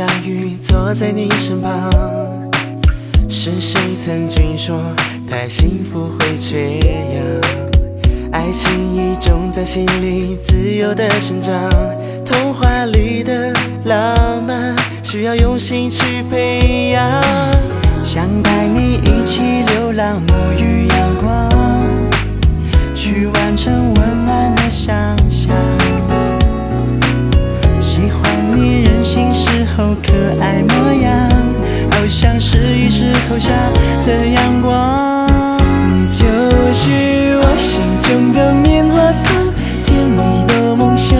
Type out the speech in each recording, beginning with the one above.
望在你身旁。是谁曾经说，太幸福会缺氧？爱情已种在心里，自由的生长。童话里的浪漫，需要用心去培养。想带你一起流浪，沐浴阳可爱模样，好像是一石投下的阳光。你就是我心中的棉花糖，甜蜜的梦想。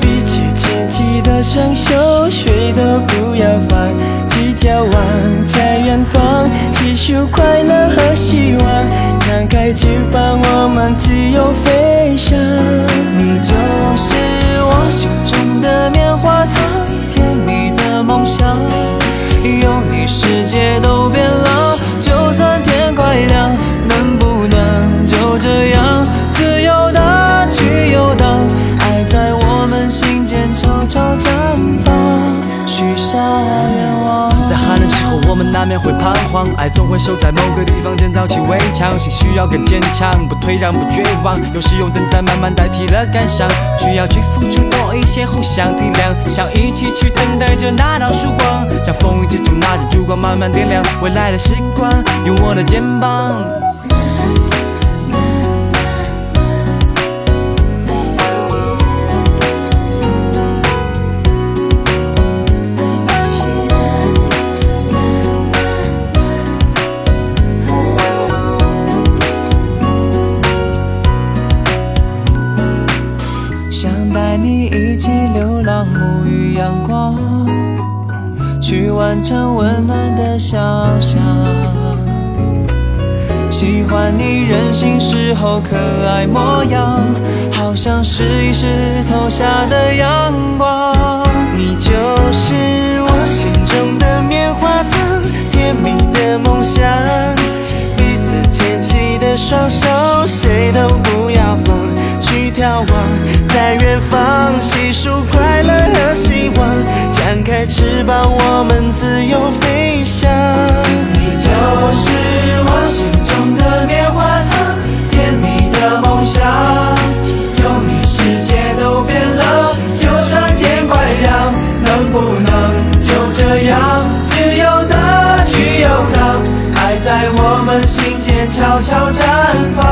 彼此牵起的双手，谁都不要放弃眺望，在远方细数快乐和希望，张开翅膀，我们自由飞翔。会彷徨，爱总会守在某个地方建造起围墙，心需要更坚强，不退让，不绝望。有时用等待慢慢代替了感伤，需要去付出多一些，互相体谅，想一起去等待着那道曙光，像风雨之中拿着烛光慢慢点亮未来的时光，有我的肩膀。带你一起流浪，沐浴阳光，去完成温暖的想象。喜欢你任性时候可爱模样，好像是一石投下的阳光。你就是我心中的棉花糖，甜蜜的梦想。彼此牵起的双手，谁都不要放去眺望，翅膀，我们自由飞翔。你就是我心中的棉花糖，甜蜜的梦想。有你，世界都变了，就算天快亮，能不能就这样自由的去游荡？爱在我们心间悄悄绽放